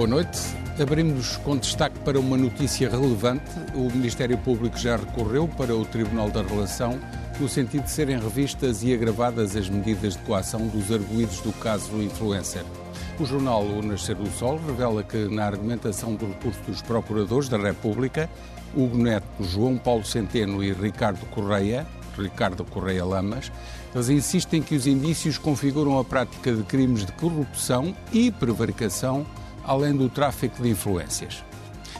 Boa noite. Abrimos com destaque para uma notícia relevante. O Ministério Público já recorreu para o Tribunal da Relação no sentido de serem revistas e agravadas as medidas de coação dos arguídos do caso influencer. O jornal O Nascer do Sol revela que, na argumentação do recurso dos procuradores da República, Hugo Neto, João Paulo Centeno e Ricardo Correia, Ricardo Correia Lamas, eles insistem que os indícios configuram a prática de crimes de corrupção e prevaricação além do tráfico de influências.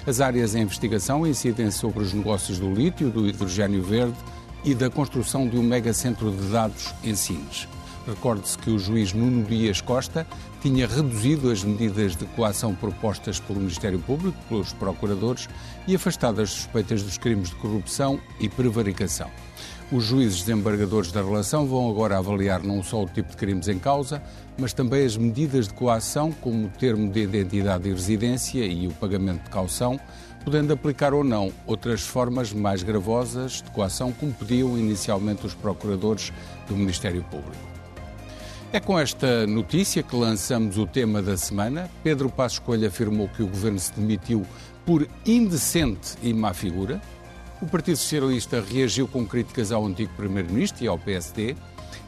As áreas em investigação incidem sobre os negócios do lítio, do hidrogênio verde e da construção de um megacentro de dados em Sines. Recorde-se que o juiz Nuno Dias Costa tinha reduzido as medidas de coação propostas pelo Ministério Público, pelos procuradores, e afastado as suspeitas dos crimes de corrupção e prevaricação. Os juízes desembargadores da relação vão agora avaliar não só o tipo de crimes em causa, mas também as medidas de coação, como o termo de identidade e residência e o pagamento de caução, podendo aplicar ou não outras formas mais gravosas de coação, como pediam inicialmente os procuradores do Ministério Público. É com esta notícia que lançamos o tema da semana. Pedro Passos Coelho afirmou que o governo se demitiu por indecente e má figura. O Partido Socialista reagiu com críticas ao antigo Primeiro-Ministro e ao PSD.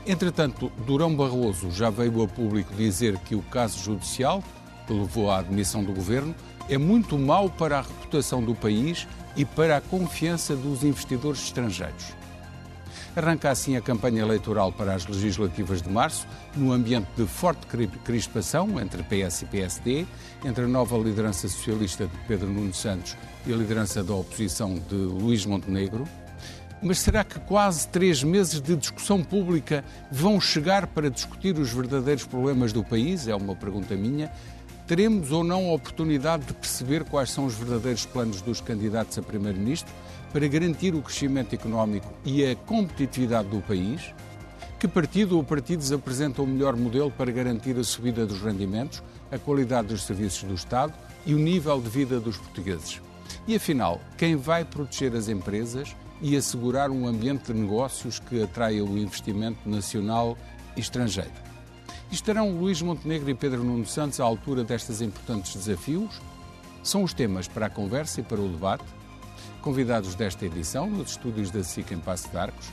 Entretanto, Durão Barroso já veio a público dizer que o caso judicial, que levou à admissão do governo, é muito mau para a reputação do país e para a confiança dos investidores estrangeiros. Arranca assim a campanha eleitoral para as legislativas de março, num ambiente de forte crispação entre PS e PSD, entre a nova liderança socialista de Pedro Nuno Santos e a liderança da oposição de Luís Montenegro. Mas será que quase três meses de discussão pública vão chegar para discutir os verdadeiros problemas do país? É uma pergunta minha. Teremos ou não a oportunidade de perceber quais são os verdadeiros planos dos candidatos a Primeiro-Ministro? Para garantir o crescimento económico e a competitividade do país? Que partido ou partidos apresentam o melhor modelo para garantir a subida dos rendimentos, a qualidade dos serviços do Estado e o nível de vida dos portugueses? E afinal, quem vai proteger as empresas e assegurar um ambiente de negócios que atraia o investimento nacional e estrangeiro? Estarão Luís Montenegro e Pedro Nuno Santos à altura destes importantes desafios? São os temas para a conversa e para o debate Convidados desta edição, nos estúdios da SIC em Passo de Arcos,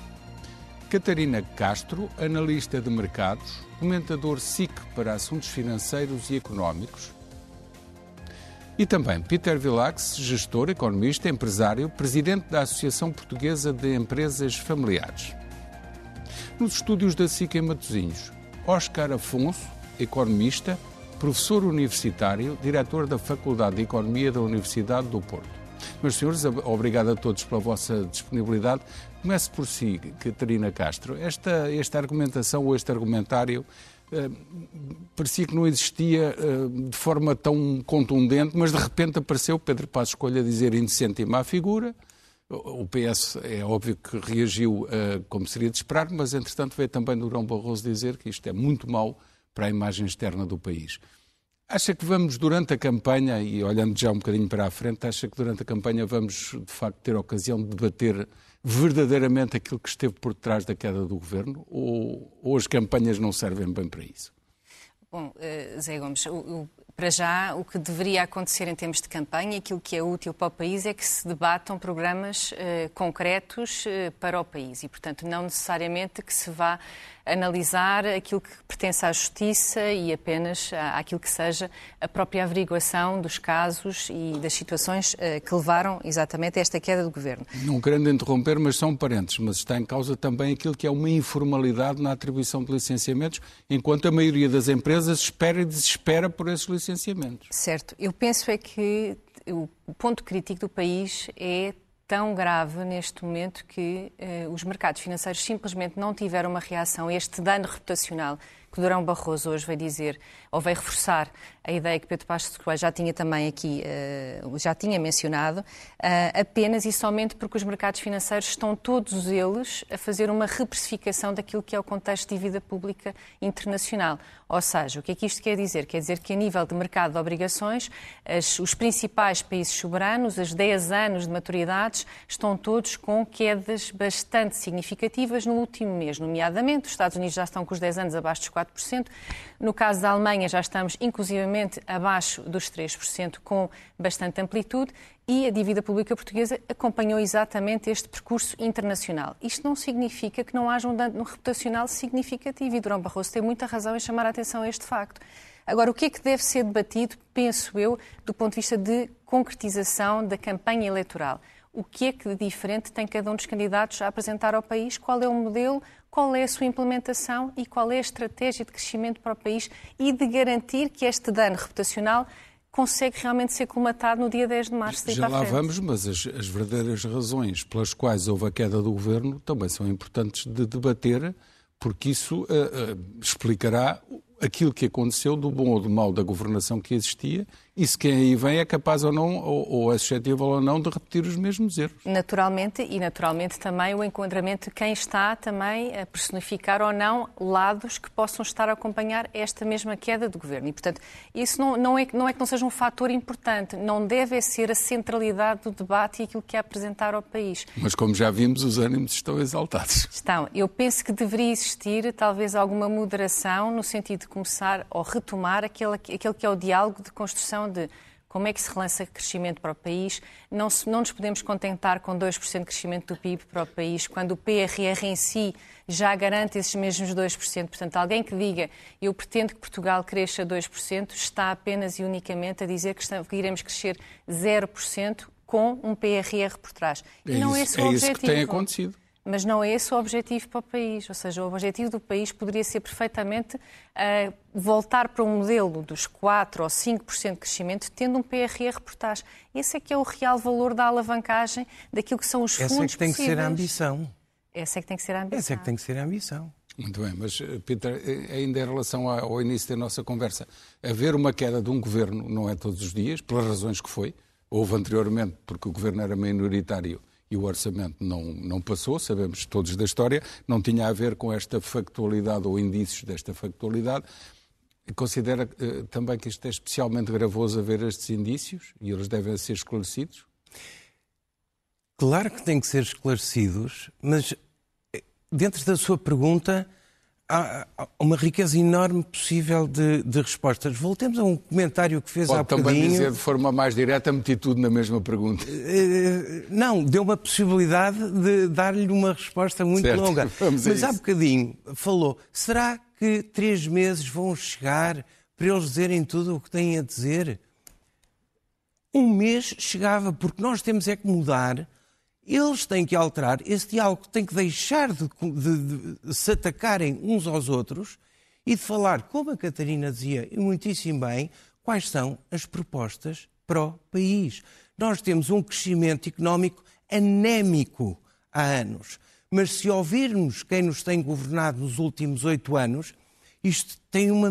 Catarina Castro, analista de mercados, comentador SIC para assuntos financeiros e económicos, e também Peter Vilax, gestor, economista, empresário, presidente da Associação Portuguesa de Empresas Familiares. Nos estúdios da SIC em Matosinhos, Oscar Afonso, economista, professor universitário, diretor da Faculdade de Economia da Universidade do Porto. Meus senhores, obrigado a todos pela vossa disponibilidade. Comece por si, Catarina Castro. Esta, esta argumentação ou este argumentário eh, parecia que não existia eh, de forma tão contundente, mas de repente apareceu Pedro Passos Escolha a dizer indecente e má figura. O PS é óbvio que reagiu uh, como seria de esperar, mas entretanto veio também Durão Barroso dizer que isto é muito mau para a imagem externa do país. Acha que vamos, durante a campanha, e olhando já um bocadinho para a frente, acha que durante a campanha vamos, de facto, ter a ocasião de debater verdadeiramente aquilo que esteve por trás da queda do governo? Ou, ou as campanhas não servem bem para isso? Bom, uh, Zé Gomes, o, o, para já, o que deveria acontecer em termos de campanha, aquilo que é útil para o país, é que se debatam programas uh, concretos uh, para o país e, portanto, não necessariamente que se vá analisar aquilo que pertence à justiça e apenas àquilo que seja a própria averiguação dos casos e das situações eh, que levaram exatamente a esta queda do governo. Não querendo interromper, mas são parentes, mas está em causa também aquilo que é uma informalidade na atribuição de licenciamentos, enquanto a maioria das empresas espera e desespera por esses licenciamentos. Certo. Eu penso é que o ponto crítico do país é tão grave neste momento que uh, os mercados financeiros simplesmente não tiveram uma reação a este dano reputacional que Durão Barroso hoje veio dizer, ou veio reforçar a ideia que Pedro Passos Coelho já tinha também aqui, uh, já tinha mencionado, uh, apenas e somente porque os mercados financeiros estão todos eles a fazer uma reprecificação daquilo que é o contexto de dívida pública internacional. Ou seja, o que é que isto quer dizer? Quer dizer que a nível de mercado de obrigações, os principais países soberanos, as 10 anos de maturidades, estão todos com quedas bastante significativas no último mês, nomeadamente os Estados Unidos já estão com os 10 anos abaixo dos 4%, no caso da Alemanha já estamos inclusivamente abaixo dos 3%, com bastante amplitude, e a dívida pública portuguesa acompanhou exatamente este percurso internacional. Isto não significa que não haja um dano reputacional significativo e Durão Barroso tem muita razão em chamar a atenção a este facto. Agora, o que é que deve ser debatido, penso eu, do ponto de vista de concretização da campanha eleitoral? O que é que de diferente tem cada um dos candidatos a apresentar ao país? Qual é o modelo? Qual é a sua implementação e qual é a estratégia de crescimento para o país e de garantir que este dano reputacional consegue realmente ser colmatado no dia 10 de março. Já lá vamos, mas as, as, verdadeiras razões pelas quais houve a queda do governo também são importantes de debater, porque isso uh, uh, explicará aquilo que aconteceu, do bom ou do mau da governação que existia, e se quem aí vem é capaz ou não, ou, ou é suscetível ou não, de repetir os mesmos erros. Naturalmente, e naturalmente também o enquadramento de quem está também a personificar ou não lados que possam estar a acompanhar esta mesma queda do governo. E, portanto, isso não, não, é, não é que não seja um fator importante, não deve ser a centralidade do debate e aquilo que é apresentar ao país. Mas, como já vimos, os ânimos estão exaltados. Estão. Eu penso que deveria existir talvez alguma moderação no sentido de começar ou retomar aquele, aquele que é o diálogo de construção de como é que se relança crescimento para o país. Não, se, não nos podemos contentar com 2% de crescimento do PIB para o país, quando o PRR em si já garante esses mesmos 2%. Portanto, alguém que diga eu pretendo que Portugal cresça 2%, está apenas e unicamente a dizer que, que iremos crescer 0% com um PRR por trás. E é não isso, esse é o é objetivo. isso que tem acontecido. Mas não é esse o objetivo para o país. Ou seja, o objetivo do país poderia ser perfeitamente uh, voltar para um modelo dos 4% ou 5% de crescimento, tendo um PRR por trás. Esse é que é o real valor da alavancagem daquilo que são os fundos Essa é que tem possíveis. que ser a ambição. Essa é que tem que ser a ambição. Essa é que tem que ser a ambição. Muito bem, mas eh, Peter, eh, ainda em relação ao início da nossa conversa, haver uma queda de um governo não é todos os dias, pelas razões que foi. Houve anteriormente, porque o governo era minoritário e o orçamento não, não passou, sabemos todos da história, não tinha a ver com esta factualidade ou indícios desta factualidade. Considera uh, também que isto é especialmente gravoso a ver estes indícios e eles devem ser esclarecidos? Claro que têm que ser esclarecidos, mas eh, dentro da sua pergunta há uma riqueza enorme possível de, de, respostas. Voltemos a um comentário que fez Pode há bocadinho. Pode também dizer de forma mais direta, meti tudo na mesma pergunta. Eh, não, deu uma possibilidade de dar-lhe uma resposta muito certo. longa. Mas há bocadinho falou, será que três meses vão chegar para eles dizerem tudo o que têm a dizer? Um mês chegava, porque nós temos é que mudar eles têm que alterar, esse diálogo tem que deixar de, de, de, se atacarem uns aos outros e de falar, como a Catarina dizia, e muitíssimo bem, quais são as propostas para o país. Nós temos um crescimento económico anémico há anos, mas se ouvirmos quem nos tem governado nos últimos oito anos, isto tem uma,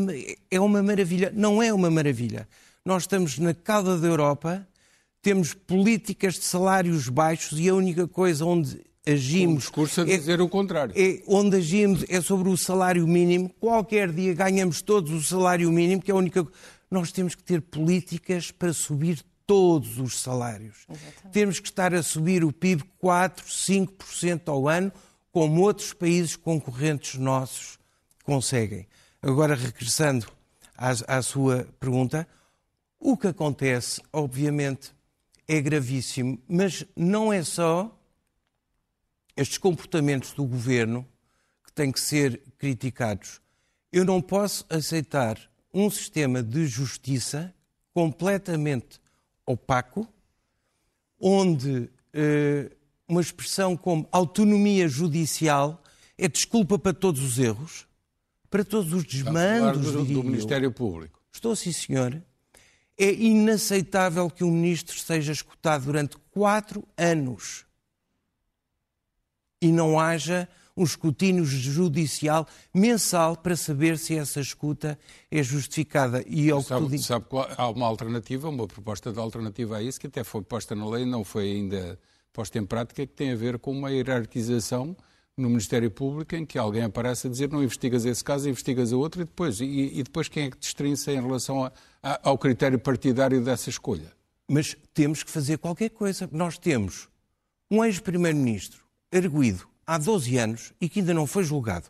é uma maravilha. Não é uma maravilha. Nós estamos na cauda da Europa temos políticas de salários baixos e a única coisa onde agimos. Um discurso a dizer é, o contrário. É, onde agimos é sobre o salário mínimo. Qualquer dia ganhamos todos o salário mínimo, que é a única. Nós temos que ter políticas para subir todos os salários. Exatamente. Temos que estar a subir o PIB 4, 5% ao ano, como outros países concorrentes nossos conseguem. Agora, regressando à, à sua pergunta, o que acontece, obviamente, é gravíssimo, mas não é só estes comportamentos do governo que têm que ser criticados. Eu não posso aceitar um sistema de justiça completamente opaco, onde eh, uma expressão como autonomia judicial é desculpa para todos os erros, para todos os desmandos do, do Ministério Público. Estou sim, senhor É inaceitável que um ministro seja escutado durante quatro anos e não haja um escrutínio judicial mensal para saber se essa escuta é justificada. E ao sabe, que sabe qual, há uma alternativa, uma proposta de alternativa a isso, que até foi posta na lei, não foi ainda posta em prática, que tem a ver com uma hierarquização no Ministério Público em que alguém aparece a dizer não investigas esse caso, investigas a outro e depois, e, e depois quem é que destrinça em relação a, a, ao critério partidário dessa escolha? Mas temos que fazer qualquer coisa. Nós temos um ex-primeiro-ministro erguido há 12 anos e que ainda não foi julgado.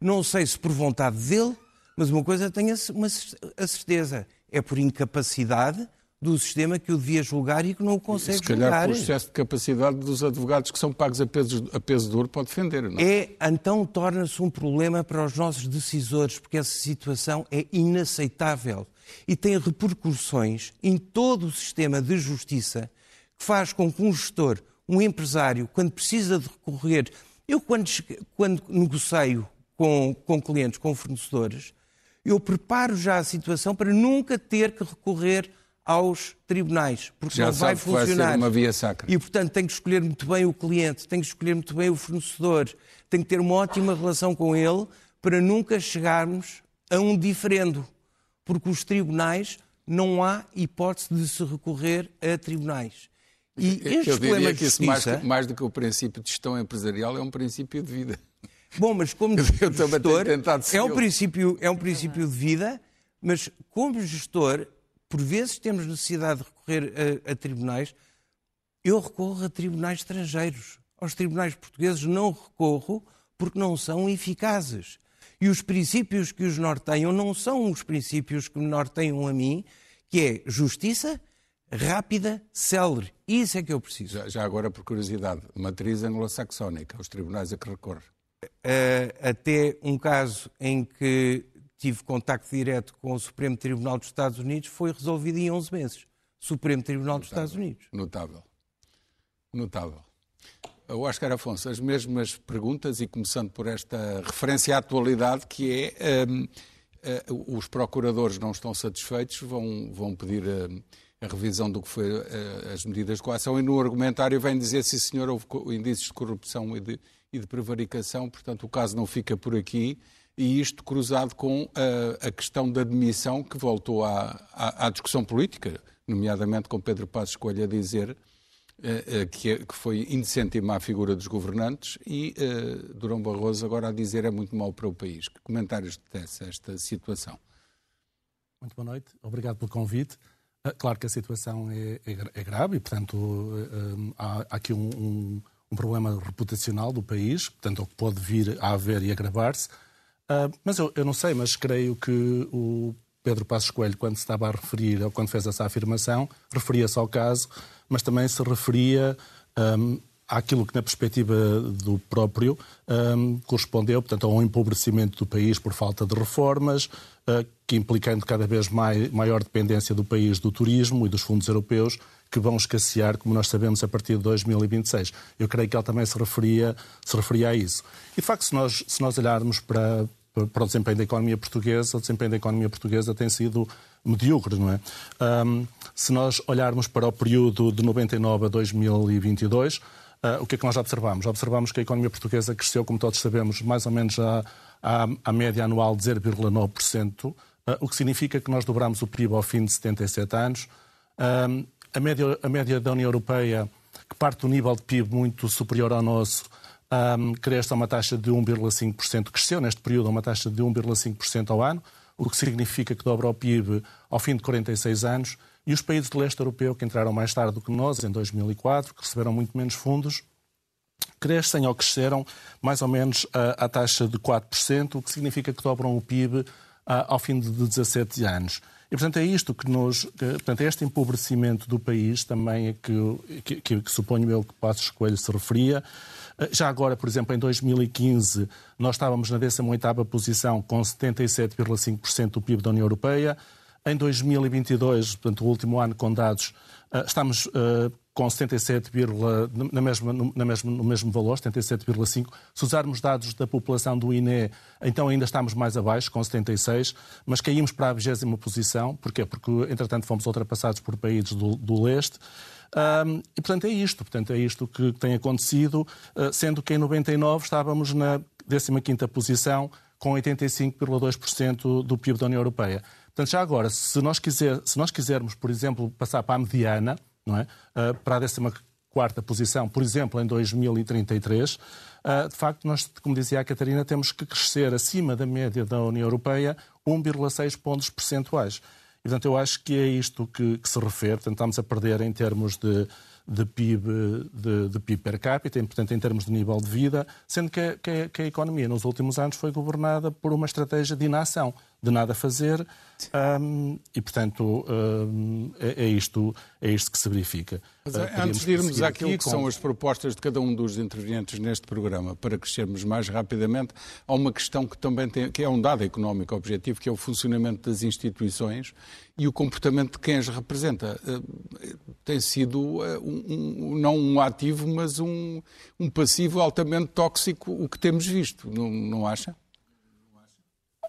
Não sei se por vontade dele, mas uma coisa tenho a certeza: é por incapacidade do sistema que o devia julgar e que não o consegue julgar. Se calhar por excesso de capacidade dos advogados que são pagos a peso, a peso de ouro para defender, não é? é então torna-se um problema para os nossos decisores, porque essa situação é inaceitável e tem repercussões em todo o sistema de justiça que faz com que um gestor, um empresário, quando precisa de recorrer eu, quando, quando negocio com, com clientes, com fornecedores, eu preparo já a situação para nunca ter que recorrer aos tribunais, porque já não vai funcionar. Vai uma via sacra. E, portanto, tenho que escolher muito bem o cliente, tenho que escolher muito bem o fornecedor, tenho que ter uma ótima relação com ele para nunca chegarmos a um diferendo. Porque os tribunais, não há hipótese de se recorrer a tribunais. E Eu diria que isso, justiça... mais, mais do que o princípio de gestão empresarial, é um princípio de vida. Bom, mas como gestor, é um, princípio, é um princípio de vida, mas como gestor, por vezes temos necessidade de recorrer a, a tribunais. Eu recorro a tribunais estrangeiros. Aos tribunais portugueses não recorro porque não são eficazes. E os princípios que os norteiam não são os princípios que me norteiam a mim, que é justiça, rápida, célere. Isso é que eu preciso. Já, já agora, por curiosidade, matriz anglo-saxónica, os tribunais a que recorre? Uh, até um caso em que tive contacto direto com o Supremo Tribunal dos Estados Unidos foi resolvido em 11 meses. Supremo Tribunal Notável. dos Estados Unidos. Notável. Notável. O Oscar Afonso, as mesmas perguntas e começando por esta referência à atualidade que é um, uh, eh, os procuradores não estão satisfeitos, vão, vão pedir uh, a revisão do que foi uh, as medidas de coação e no argumentário vem dizer, sim senhor, houve indícios de corrupção e de, e de prevaricação, portanto o caso não fica por aqui e isto cruzado com uh, a questão da admissão que voltou à, à, à, discussão política, nomeadamente com Pedro Passos Coelho a dizer uh, que, é, que, foi indecente e má a figura dos governantes e Durão Barroso agora a dizer é muito mau para o país. Que comentários dessa esta situação? Muito boa noite, obrigado pelo convite. Ah, claro que a situação é, é, é grave e, portanto, há, há, aqui um, um, um, problema reputacional do país, portanto, que pode vir a haver e agravar-se. Uh, mas eu, eu, não sei, mas creio que o Pedro Passos Coelho, quando se estava a referir, ou quando fez essa afirmação, referia-se ao caso, mas também se referia um, àquilo que, na perspectiva do próprio, um, correspondeu, portanto, a um empobrecimento do país por falta de reformas, uh, que implicando cada vez maior dependência do país do turismo e dos fundos europeus, que vão escassear, como nós sabemos, a partir de 2026. Eu creio que ele também se referia, se referia a isso. E, de facto, se nós, se nós olharmos para, para o desempenho da economia portuguesa, o desempenho da economia portuguesa tem sido medíocre, não é? Um, se nós olharmos para o período de 99 a 2022, Uh, o que é que nós observamos? Observamos que a economia portuguesa cresceu, como todos sabemos, mais ou menos à, à, à média anual de 0,9%, uh, ah, o que significa que nós dobramos o PIB ao fim de 77 anos. Uh, a, média, a média da União Europeia, que parte do nível de PIB muito superior ao nosso, um, cresce a uma taxa de 1,5%, cresceu neste período a uma taxa de 1,5% ao ano, o que significa que dobra o PIB ao fim de 46 anos. E os países do leste europeu, que entraram mais tarde do que nós, em 2004, que receberam muito menos fundos, crescem ou cresceram mais ou menos a taxa de 4%, o que significa que dobram o PIB a, ao fim de 17 anos. E, portanto, é isto que nos. Que, portanto, é este empobrecimento do país também é que, que, que, que suponho eu que Passos Coelho se referia. Já agora, por exemplo, em 2015, nós estávamos na 18ª posição com 77,5% do PIB da União Europeia. Em 2022, portanto, o último ano com dados, eh, estamos eh, com 77, na mesma, na mesma, no mesmo valor, 77,5. Se usarmos dados da população do INE, então ainda estamos mais abaixo, com 76, mas caímos para a 20 posição. Porquê? Porque, entretanto, fomos ultrapassados por países do, do leste. Um, e, portanto, é isto. Portanto, é isto que tem acontecido, uh, sendo que em 99 estávamos na 15ª posição, com 85,2% do PIB da União Europeia. Portanto, já agora, se nós, quiser, se nós quisermos, por exemplo, passar para a mediana, não é? Uh, para a 14 posição, por exemplo, em 2033, uh, de facto, nós, como dizia a Catarina, temos que crescer acima da média da União Europeia 1,6 pontos percentuais. E, portanto, eu acho que é isto que, que se refere. Estamos a perder em termos de, de PIB, de, de, PIB per capita, e, portanto, em termos de nível de vida, sendo que a, que, a, que a economia nos últimos anos foi governada por uma estratégia de inação, de nada fazer, um, e, portanto, um, é, é, isto, é isto que se verifica. Mas, uh, antes de irmos àquilo que com... são as propostas de cada um dos intervenientes neste programa, para crescermos mais rapidamente, há uma questão que também tem, que é um dado económico objetivo, que é o funcionamento das instituições e o comportamento de quem as representa. Uh, tem sido uh, um, não um ativo, mas um, um passivo altamente tóxico, o que temos visto, não, não acha?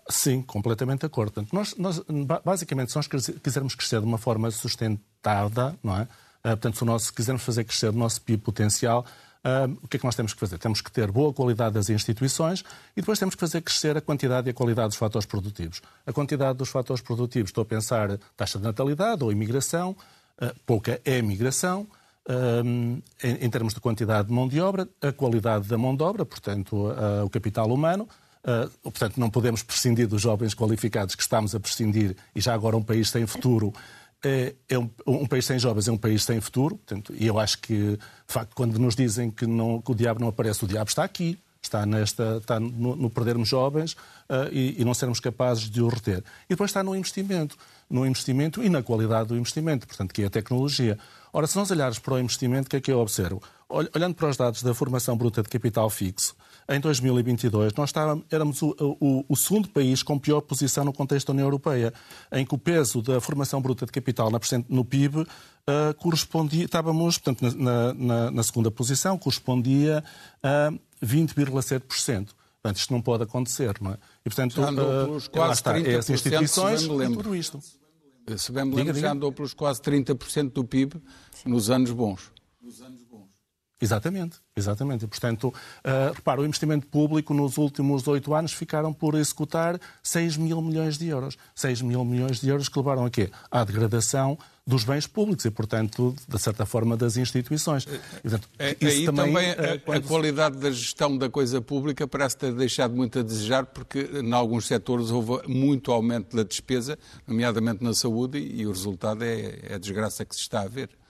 Sim, completamente de acordo. Portanto, nós, nós, basicamente, se nós quisermos crescer de uma forma sustentada, não é? Uh, portanto, se nós quisermos fazer crescer o nosso PIB potencial, uh, o que é que nós temos que fazer? Temos que ter boa qualidade das instituições e depois temos que fazer crescer a quantidade e a qualidade dos fatores produtivos. A quantidade dos fatores produtivos, estou a pensar taxa de natalidade ou imigração, uh, pouca é imigração, em, em, termos de quantidade de mão de obra, a qualidade da mão de obra, portanto, o capital humano, Uh, portanto, não podemos prescindir dos jovens qualificados que estamos a prescindir e já agora um país sem futuro é, é um, um, país sem jovens é um país sem futuro. Portanto, e eu acho que, de facto, quando nos dizem que, não, que o diabo não aparece, o diabo está aqui. Está, nesta, está no, no perdermos jovens uh, e, e, não sermos capazes de o reter. E depois está no investimento. No investimento e na qualidade do investimento, portanto, que é a tecnologia. Ora, se nós olharmos para o investimento, o que é que eu observo? Olhando para os dados da formação bruta de capital fixo, em 2022 nós estávamos, éramos o, o, o, segundo país com pior posição no contexto da União Europeia, em que o peso da formação bruta de capital na, no PIB uh, correspondia, estávamos, portanto, na, na, na, segunda posição, correspondia a 20,7%. Portanto, isto não pode acontecer, não é? E, portanto, já andou uh, pelos quase está, 30%, é as instituições e tudo isto. Se bem me lembro, já andou pelos quase 30% do PIB nos anos bons. Nos anos Exatamente, exatamente. E, portanto, uh, repara, o investimento público nos últimos oito anos ficaram por executar 6 mil milhões de euros. 6 mil milhões de euros que levaram a quê? À degradação dos bens públicos e, portanto, de certa forma, das instituições. E, portanto, é, aí também, também a, quando... a, qualidade da gestão da coisa pública parece ter deixado muito a desejar, porque em alguns setores houve muito aumento da despesa, nomeadamente na saúde, e o resultado é, é a desgraça que se está a ver.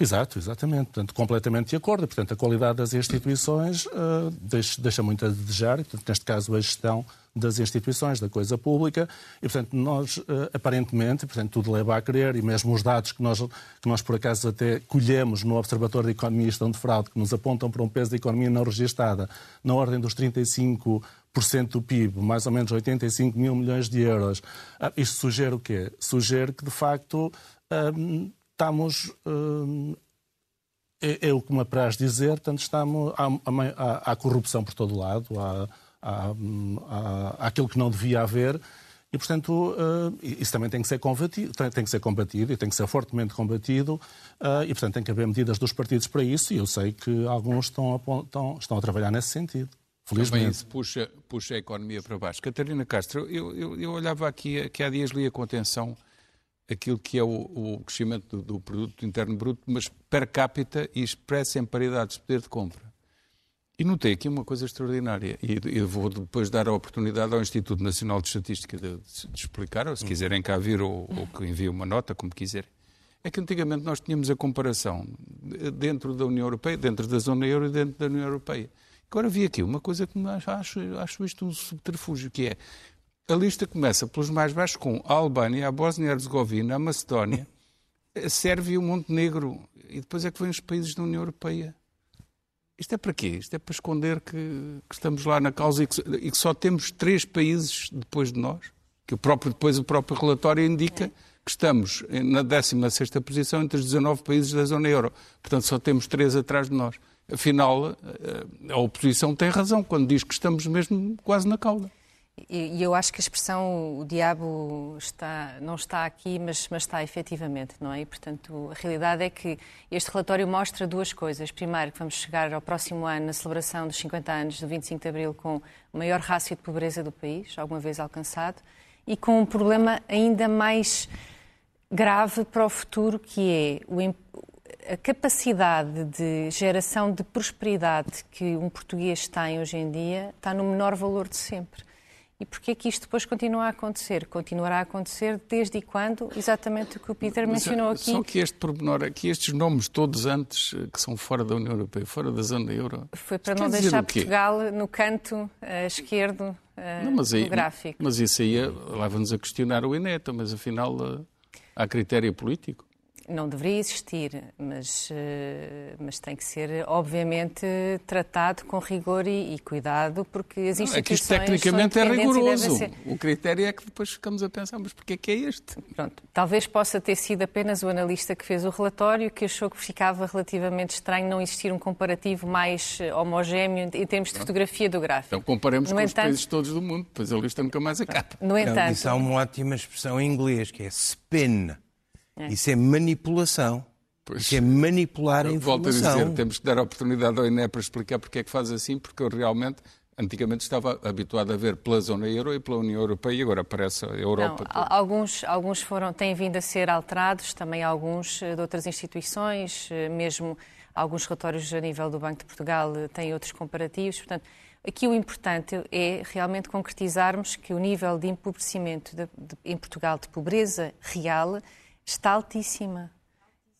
Exato, exatamente. Portanto, completamente de acordo. Portanto, a qualidade das instituições uh, deixa, deixa, muito a desejar, portanto, neste caso a gestão das instituições, da coisa pública, e, portanto, nós, uh, aparentemente, portanto, tudo leva a crer, e mesmo os dados que nós, que nós, por acaso, até colhemos no Observatório de Economia e Gestão de Fraude, que nos apontam para um peso da economia não registada na ordem dos 35% do PIB, mais ou menos 85 mil milhões de euros. Ah, isto sugere o quê? Sugere que, de facto, estamos. Uh, é, é, o que me apraz dizer, portanto, estamos, há, há, há corrupção por todo lado, há, há, há, aquilo que não devia haver. E, portanto, uh, isso também tem que ser combatido, tem, que ser combatido e tem que ser fortemente combatido. Uh, e, portanto, tem que haver medidas dos partidos para isso. E eu sei que alguns estão a, estão, estão a trabalhar nesse sentido. Felizmente. Também isso puxa, puxa a economia para baixo. Catarina Castro, eu, eu, eu olhava aqui, que há dias lia com atenção aquilo que é o, o crescimento do, do, produto interno bruto, mas per capita e expresso em paridades de poder de compra. E notei aqui uma coisa extraordinária, e eu vou depois dar a oportunidade ao Instituto Nacional de Estatística de, de, de explicar, ou se quiserem cá vir, ou, ou que enviem uma nota, como quiserem. É que antigamente nós tínhamos a comparação dentro da União Europeia, dentro da zona euro e dentro da União Europeia. Agora vi aqui uma coisa que acho, acho isto um subterfúgio, que é a lista começa pelos mais baixos com a Albânia, a Bósnia-Herzegovina, a Macedónia, a Sérvia e o Montenegro. E depois é que vêm os países da União Europeia. Isto é para quê? Isto é para esconder que, que estamos lá na causa e que, e que, só temos três países depois de nós? Que o próprio, depois o próprio relatório indica que estamos na 16ª posição entre os 19 países da zona euro. Portanto, só temos três atrás de nós. Afinal, a oposição tem razão quando diz que estamos mesmo quase na cauda. E eu acho que a expressão o diabo está, não está aqui, mas, mas está efetivamente, não é? E, portanto, a realidade é que este relatório mostra duas coisas. Primeiro, que vamos chegar ao próximo ano na celebração dos 50 anos do 25 de Abril com o maior rácio de pobreza do país, alguma vez alcançado, e com um problema ainda mais grave para o futuro, que é o, a capacidade de geração de prosperidade que um português tem hoje em dia está no menor valor de sempre. E porquê que isto depois continua a acontecer? Continuará a acontecer desde quando? Exatamente o que o Peter Mas, mencionou aqui. Só que este pormenor, aqui estes nomes todos antes eh, que são fora da União Europeia, fora da zona euro. Foi para não deixar Portugal no canto uh, esquerdo uh, não, mas aí, do gráfico. Mas isso aí leva-nos a questionar o INETA, mas afinal uh, há critério político não deveria existir, mas, eh, mas tem que ser, obviamente, tratado com rigor e, e cuidado, porque as instituições. É que isto tecnicamente é rigoroso. Ser... O critério é que depois ficamos a pensar, mas porquê é que é este? Pronto, talvez possa ter sido apenas o analista que fez o relatório que achou que ficava relativamente estranho não existir um comparativo mais eh, homogéneo em termos de fotografia do gráfico. Então comparemos no com entanto... os países todos do mundo, pois a lista nunca mais acaba. No entanto. Isso há uma ótima expressão em inglês que é spin. É. Isso é manipulação. Pois, Isso é manipular a informação. Volto a dizer, temos que dar a oportunidade ao INE para explicar porque é que faz assim, porque eu realmente antigamente estava habituado a ver pela zona euro e pela União Europeia e agora parece a Europa. Não, alguns, alguns foram, têm vindo a ser alterados, também alguns eh, de outras instituições, eh, mesmo alguns relatórios a nível do Banco de Portugal eh, têm outros comparativos. Portanto, aqui o importante é realmente concretizarmos que o nível de empobrecimento de, de, em Portugal de pobreza real está altíssima.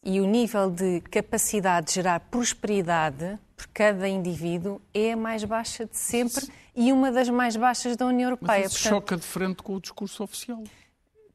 E o nível de capacidade de gerar prosperidade por cada indivíduo é a mais baixa de sempre e uma das mais baixas da União Europeia. Mas isso Portanto, choca de frente com o discurso oficial.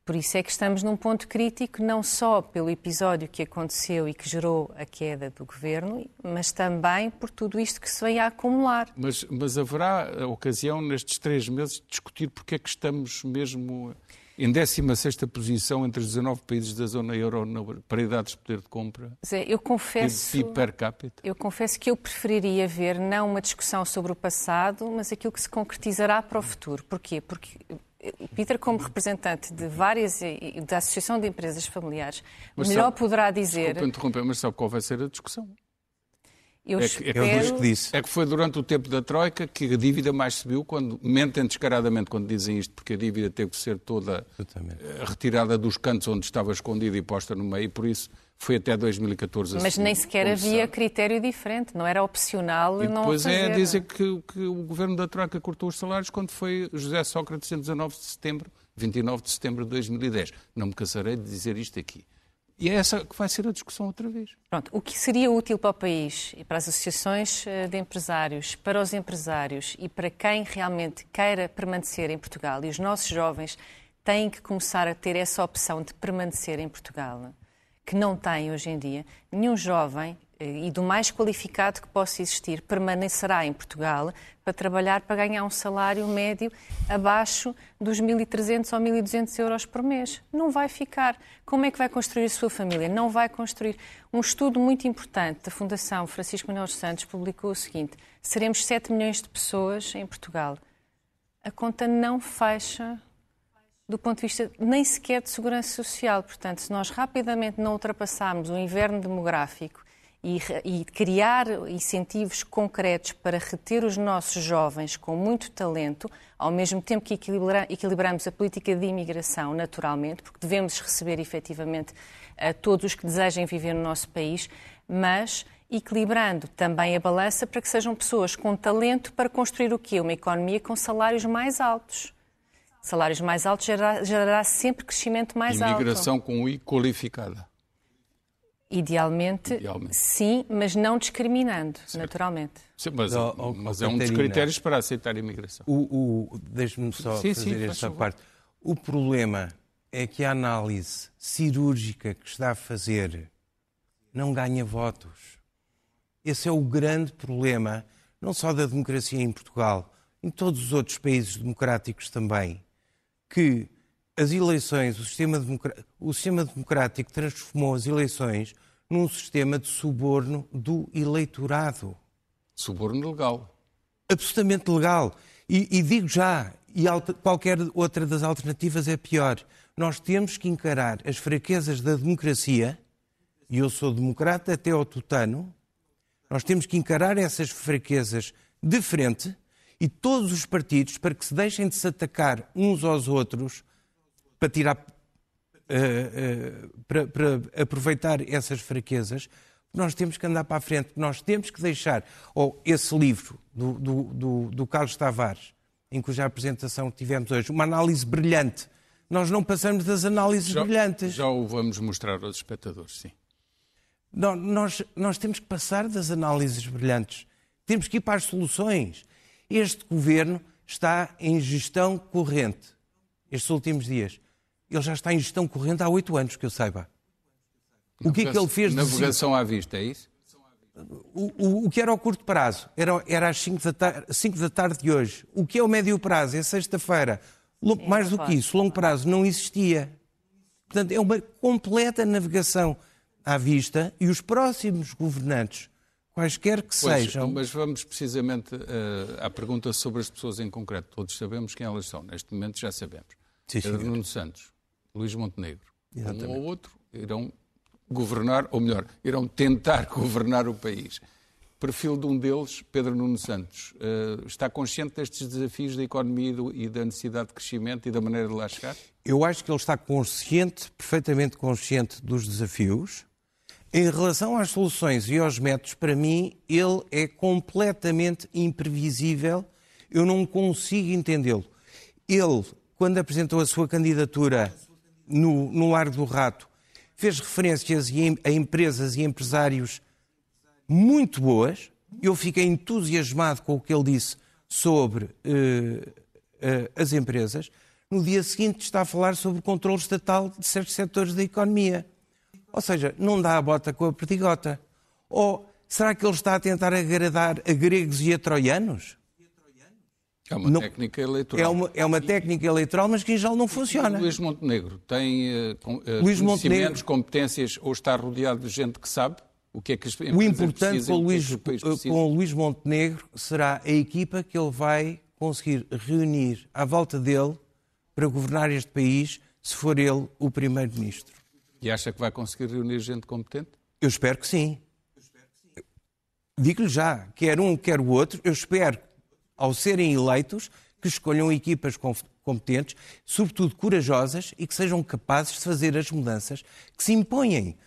Por isso é que estamos num ponto crítico, não só pelo episódio que aconteceu e que gerou a queda do governo, mas também por tudo isto que se vem a acumular. Mas, mas haverá a ocasião nestes três meses de discutir porque é que estamos mesmo em 16 posição entre os 19 países da zona euro na paridade de poder de compra. Zé, eu confesso, per capita. Eu confesso que eu preferiria ver não uma discussão sobre o passado, mas aquilo que se concretizará para o futuro. Porquê? Porque Peter, como representante de várias da Associação de Empresas Familiares, mas melhor sabe, poderá dizer. Desculpa interromper, mas sabe qual vai ser a discussão? Eu é, que, é, espero... que disse. é que foi durante o tempo da Troika que a dívida mais subiu, quando mentem descaradamente quando dizem isto, porque a dívida teve que ser toda Exatamente. Eh, retirada dos cantos onde estava escondida e posta no meio, e por isso foi até 2014 Mas nem sequer havia sabe. critério diferente, não era opcional e não depois é dizer que, que, o governo da Troika cortou os salários quando foi José Sócrates em 19 de setembro, 29 de setembro de 2010. Não me cansarei de dizer isto aqui. E é essa que vai ser a discussão outra vez. Pronto, o que seria útil para o país e para as associações eh, de empresários, para os empresários e para quem realmente queira permanecer em Portugal, e os nossos jovens têm que começar a ter essa opção de permanecer em Portugal, que não têm hoje em dia. Nenhum jovem e do mais qualificado que possa existir permanecerá em Portugal para trabalhar para ganhar um salário médio abaixo dos 1.300 ou 1.200 euros por mês. Não vai ficar. Como é que vai construir a sua família? Não vai construir. Um estudo muito importante da Fundação Francisco Manuel Santos publicou o seguinte: seremos 7 milhões de pessoas em Portugal. A conta não fecha do ponto de vista nem sequer de segurança social. Portanto, se nós rapidamente não ultrapassarmos o inverno demográfico e, e, criar incentivos concretos para reter os nossos jovens com muito talento, ao mesmo tempo que equilibra, equilibramos a política de imigração, naturalmente, porque devemos receber efetivamente a todos os que desejem viver no nosso país, mas equilibrando também a balança para que sejam pessoas com talento para construir o quê? Uma economia com salários mais altos. Salários mais altos gerará, gerará sempre crescimento mais Imigração alto. Imigração com I qualificada. Idealmente, Idealmente, sim, mas não discriminando, certo. naturalmente. Sim, mas, mas é um dos critérios para aceitar a imigração. O, o Deixe-me só sim, fazer sim, esta parte. O problema é que a análise cirúrgica que está a fazer não ganha votos. Esse é o grande problema, não só da democracia em Portugal, em todos os outros países democráticos também, que as eleições, o sistema, o sistema democrático transformou as eleições num sistema de suborno do eleitorado. Suborno legal. Absolutamente legal. E, e digo já, e alta, qualquer outra das alternativas é pior. Nós temos que encarar as fraquezas da democracia, e eu sou democrata até ao tutano, nós temos que encarar essas fraquezas de frente e todos os partidos, para que se deixem de se atacar uns aos outros, para tirar. Uh, uh, para, para, aproveitar essas fraquezas, nós temos que andar para a frente, nós temos que deixar, ou esse livro do, do, do, do Carlos Tavares, em cuja apresentação tivemos hoje, uma análise brilhante. Nós não passamos das análises já, brilhantes. Já o vamos mostrar aos espectadores, sim. Não, nós, nós temos que passar das análises brilhantes. Temos que ir para as soluções. Este governo está em gestão corrente estes últimos dias. Ele já está em gestão corrente há oito anos, que eu saiba. O que é que ele fez? Navegação de... à vista, é isso? O, o, o, que era o curto prazo era, era às 5 da, 5 da tarde de hoje. O que é o médio prazo? É sexta-feira. Mais do que isso, longo prazo não existia. Portanto, é uma completa navegação à vista e os próximos governantes quaisquer que pois, sejam. Mas vamos precisamente uh, à pergunta sobre as pessoas em concreto. Todos sabemos quem elas são, neste momento já sabemos. Sim, Pedro Nuno Santos, Luís Montenegro, Exatamente. um ou outro irão governar, ou melhor, irão tentar governar o país. Perfil de um deles, Pedro Nuno Santos, uh, está consciente destes desafios da economia e da necessidade de crescimento e da maneira de lá chegar? Eu acho que ele está consciente, perfeitamente consciente dos desafios em relação às soluções e aos métodos, para mim, ele é completamente imprevisível. Eu não consigo entendê-lo. Ele, quando apresentou a sua candidatura no, no Largo do Rato, fez referências a empresas e empresários muito boas. Eu fiquei entusiasmado com o que ele disse sobre uh, uh, as empresas. No dia seguinte está a falar sobre o controle estatal de certos setores da economia. Ou seja, não dá a bota com a perdigota. Ou será que ele está a tentar agradar a gregos e a troianos? É uma não, técnica eleitoral. É uma, é uma técnica eleitoral, mas que em geral não funciona. Luís Montenegro tem uh, Luís conhecimentos, Montenegro, competências ou está rodeado de gente que sabe o que é que as O importante com, Luís, eh, com Luís Montenegro será a equipa que ele vai conseguir reunir à volta dele para governar este país, se for ele o primeiro-ministro. E acha que vai conseguir reunir gente competente? Eu espero que sim. Digo-lhe já, quer um, quer o outro, eu espero, ao serem eleitos, que escolham equipas competentes, sobretudo corajosas e que sejam capazes de fazer as mudanças que se impõem.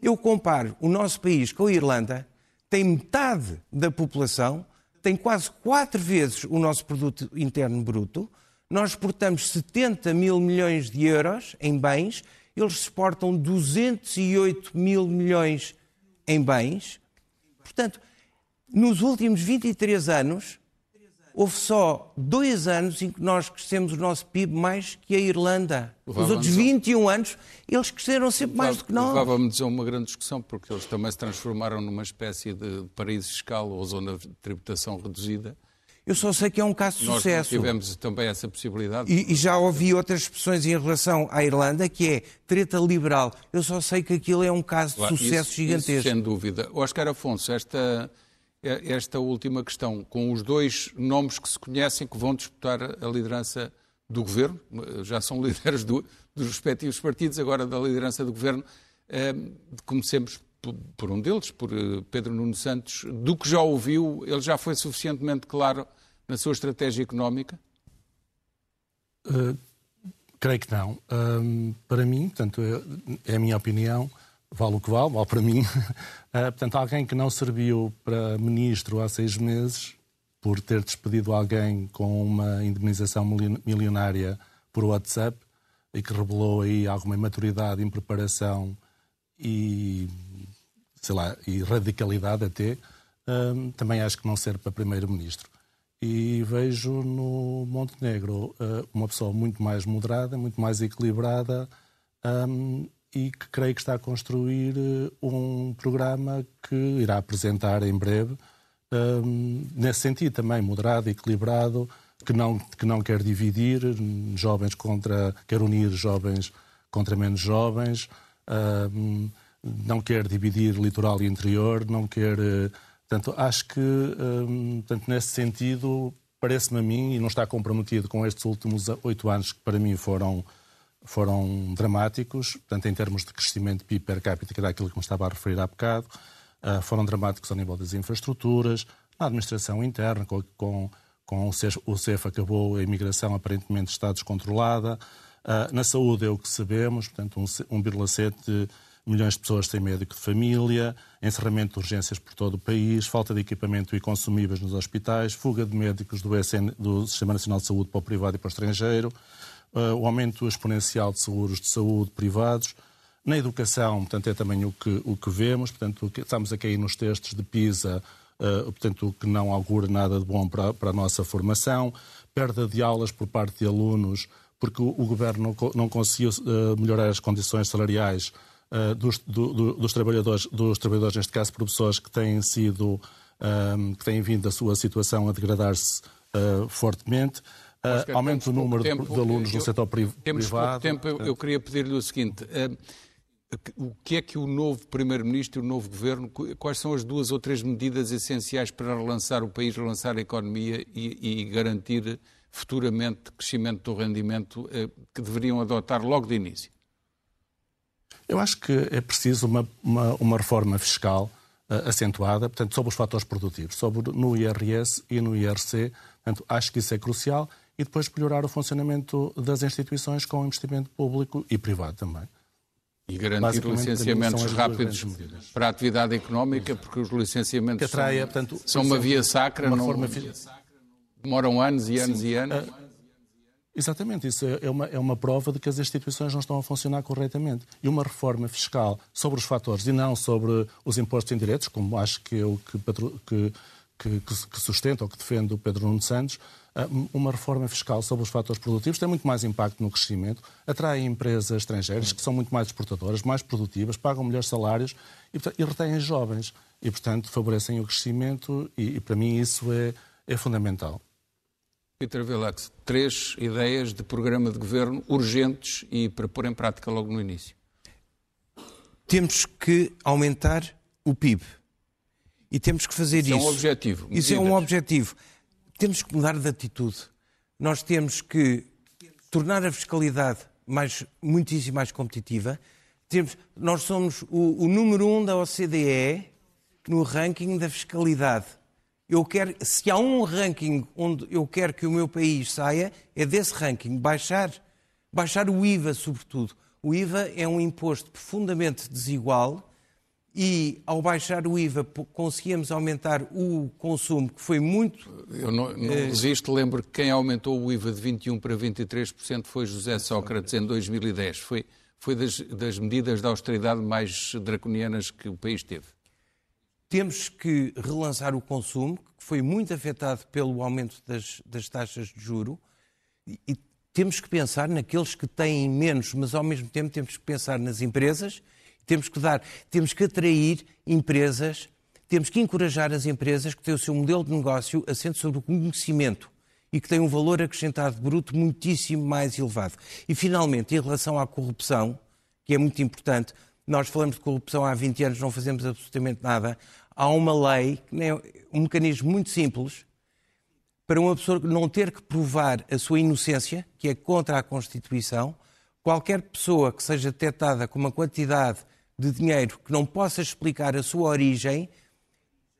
Eu comparo o nosso país com a Irlanda, tem metade da população, tem quase quatro vezes o nosso produto interno bruto, nós exportamos 70 mil milhões de euros em bens eles exportam 208 mil milhões em bens. Portanto, nos últimos 23 anos, houve só dois anos em que nós crescemos o nosso PIB mais que a Irlanda. Os outros 21 anos, eles cresceram sempre mais do que nós. Levava-me dizer uma grande discussão, porque eles também se transformaram numa espécie de paraíso fiscal ou zona de tributação reduzida eu só sei que é um caso de Nós sucesso. Nós tivemos também essa possibilidade. E, e, já ouvi outras expressões em relação à Irlanda, que é treta liberal. Eu só sei que aquilo é um caso de claro, sucesso isso, gigantesco. Isso, sem dúvida. Oscar Afonso, esta, esta última questão, com os dois nomes que se conhecem que vão disputar a liderança do governo, já são líderes do, dos respectivos partidos, agora da liderança do governo, eh, comecemos por um deles, por eh, Pedro Nuno Santos, do que já ouviu, ele já foi suficientemente claro na sua estratégia económica? Uh, creio que não. Uh, para mim, portanto, é, é, a minha opinião, vale o que vale, vale para mim. Uh, portanto, alguém que não serviu para ministro há seis meses, por ter despedido alguém com uma indemnização milionária por WhatsApp e que revelou aí alguma imaturidade, impreparação e, sei lá, e radicalidade até, também acho que não serve para primeiro-ministro e vejo no Montenegro uh, uma pessoa muito mais moderada, muito mais equilibrada um, e que creio que está a construir uh, um programa que irá apresentar em breve, um, nesse sentido também moderado, equilibrado, que não, que não quer dividir jovens contra. quer unir jovens contra menos jovens, uh, não quer dividir litoral e interior, não quer. Uh, portanto, acho que, um, portanto, nesse sentido, parece-me a mim, e não está comprometido com estes últimos oito anos que para mim foram, foram dramáticos, portanto, em termos de crescimento de PIB per capita, que era aquilo que me estava a referir há bocado, uh, foram dramáticos ao nível das infraestruturas, na administração interna, com, com, com o CEF acabou, a imigração aparentemente está descontrolada. Uh, na saúde é o que sabemos, portanto, 1,7 milhões de pessoas têm médico de família, encerramento de urgências por todo o país, falta de equipamento e consumíveis nos hospitais, fuga de médicos do, SN, do Sistema Nacional de Saúde para o privado e para o estrangeiro, o aumento exponencial de seguros de saúde privados. Na educação, portanto, é também o que, o que vemos, portanto, estamos a cair nos textos de PISA, uh, portanto, o que não augura nada de bom para, para a nossa formação, perda de aulas por parte de alunos, porque o, o governo não, não conseguiu uh, melhorar as condições salariais dos, do, do, dos, trabalhadores, dos trabalhadores, neste caso professores, que têm sido, que têm vindo a sua situação a degradar-se fortemente. Uh, aumenta o número tempo, de, alunos eu, no setor privado. Temos pouco tempo, eu, eu queria pedir-lhe o seguinte. O que é que o novo Primeiro-Ministro e o novo Governo, quais são as duas ou três medidas essenciais para relançar o país, relançar a economia e, e garantir futuramente crescimento do rendimento que deveriam adotar logo de início? Eu acho que é preciso uma, uma, uma reforma fiscal uh, acentuada, portanto, sobre os fatores produtivos, sobre no IRS e no IRC. Portanto, acho que isso é crucial. E depois melhorar o funcionamento das instituições com investimento público e privado também. E garantir licenciamentos rápidos para a atividade económica, porque os licenciamentos atraia, são, portanto, são uma via sacra, não, demoram anos e anos Sim. e anos. Uh, Exatamente, isso é, é uma, é uma prova de que as instituições não estão a funcionar corretamente. E uma reforma fiscal sobre os fatores e não sobre os impostos indiretos, como acho que é o que, que, que, que sustenta ou que defende o Pedro Nuno Santos, ah, uma reforma fiscal sobre os fatores produtivos tem muito mais impacto no crescimento, atrai empresas estrangeiras que são muito mais exportadoras, mais produtivas, pagam melhores salários e, e retêm jovens. E, portanto, favorecem o crescimento e, e para mim, isso é, é fundamental. Peter Villax, três ideias de programa de governo urgentes e para pôr em prática logo no início. Temos que aumentar o PIB. E temos que fazer isso. Isso é um objetivo. Isso é um objetivo. Temos que mudar de atitude. Nós temos que tornar a fiscalidade mais, muitíssimo mais competitiva. Temos, nós somos o, o número um da OCDE no ranking da fiscalidade eu quero, se há um ranking onde eu quero que o meu país saia, é desse ranking, baixar, baixar o IVA, sobretudo. O IVA é um imposto profundamente desigual e, ao baixar o IVA, conseguimos aumentar o consumo, que foi muito. Eu não, não eh, resisto, lembro que quem aumentou o IVA de 21% para 23% foi José Sócrates em 2010. Foi, foi das, das medidas de austeridade mais draconianas que o país teve. Temos que relançar o consumo, que foi muito afetado pelo aumento das, das taxas de juro, e temos que pensar naqueles que têm menos, mas ao mesmo tempo temos que pensar nas empresas, temos que dar, temos que atrair empresas, temos que encorajar as empresas que têm o seu modelo de negócio assente sobre o conhecimento e que têm um valor acrescentado bruto muitíssimo mais elevado. E finalmente, em relação à corrupção, que é muito importante, nós falamos de corrupção há 20 anos, não fazemos absolutamente nada. Há uma lei, um mecanismo muito simples, para uma pessoa não ter que provar a sua inocência, que é contra a Constituição. Qualquer pessoa que seja detectada com uma quantidade de dinheiro que não possa explicar a sua origem,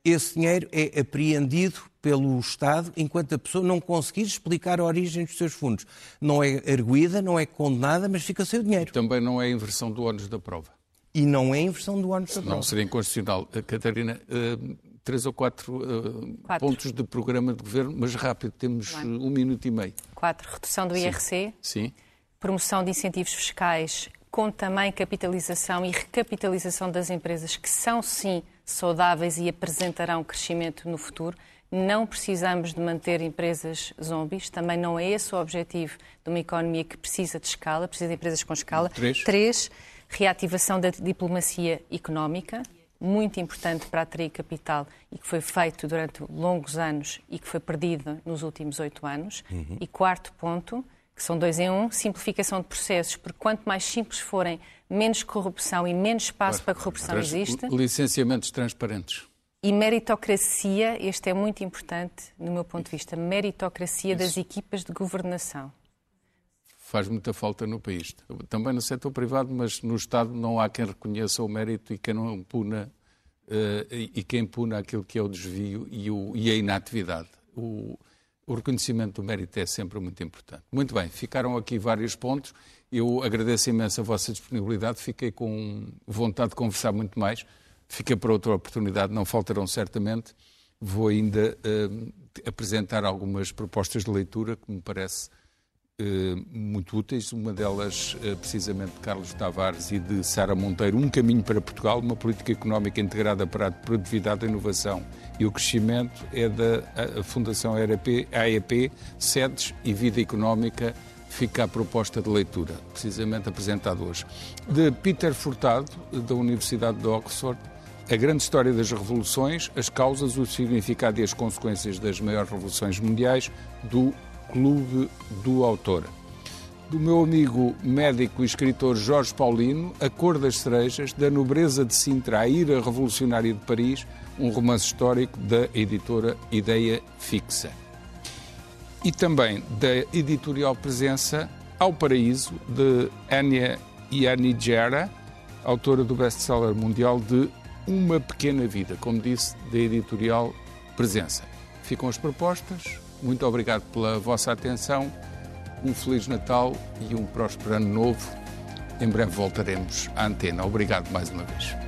esse dinheiro é apreendido pelo Estado enquanto a pessoa não conseguir explicar a origem dos seus fundos. Não é arguída, não é condenada, mas fica sem o dinheiro. Também não é inversão do ónus da prova e não é inversão do ônus da Não seria inconstitucional. Eh, Catarina, uh, três ou quatro, uh, quatro, pontos de programa de governo, mas rápido, temos um minuto e meio. Quatro, redução do IRC. Sim. Sim. Promoção de incentivos fiscais com também capitalização e recapitalização das empresas que são, sim, saudáveis e apresentarão crescimento no futuro. Não precisamos de manter empresas zombies, também não é esse o objetivo de uma economia que precisa de escala, precisa de empresas com escala. Três. Três reativação da diplomacia económica muito importante para atrair capital e que foi feito durante longos anos e que foi perdido nos últimos oito anos. Uhum. E quarto ponto, que são dois em um, simplificação de processos, porque quanto mais simples forem, menos corrupção e menos espaço para corrupção Trans existe. Licenciamentos transparentes. E meritocracia, este é muito importante no meu ponto de vista, meritocracia Isso. das equipas de governação. Faz muita falta no país. Também no setor privado, mas no Estado não há quem reconheça o mérito e quem não puna, uh, e quem aquilo que é o desvio e, o, e a inatividade. O, o reconhecimento do mérito é sempre muito importante. Muito bem, ficaram aqui vários pontos. Eu agradeço imenso a vossa disponibilidade, fiquei com vontade de conversar muito mais. Fica para outra oportunidade, não faltarão certamente. Vou ainda uh, apresentar algumas propostas de leitura que me parece muito úteis. Uma delas, uh, precisamente, de Carlos Tavares e de Sara Monteiro, Um Caminho para Portugal, uma política económica integrada para a produtividade, a inovação e o crescimento, é da Fundação AEP, AEP Sedes e Vida Económica, fica a proposta de leitura, precisamente apresentada hoje. De Peter Furtado, da Universidade de Oxford, a grande história das revoluções, as causas, o significado e as consequências das maiores revoluções mundiais, do Clube do Autor. Do meu amigo médico e escritor Jorge Paulino, A Cor das Cerejas, da Nobreza de Sintra à Ira Revolucionária de Paris, um romance histórico da editora Ideia Fixa. E também da editorial Presença ao Paraíso, de Anya Yanigera, autora do best-seller mundial de uma Pequena Vida, como disse, da editorial Presença. Ficam as propostas. Muito obrigado pela vossa atenção. Um Feliz Natal e um próspero Ano Novo. Em breve voltaremos à antena. Obrigado mais uma vez.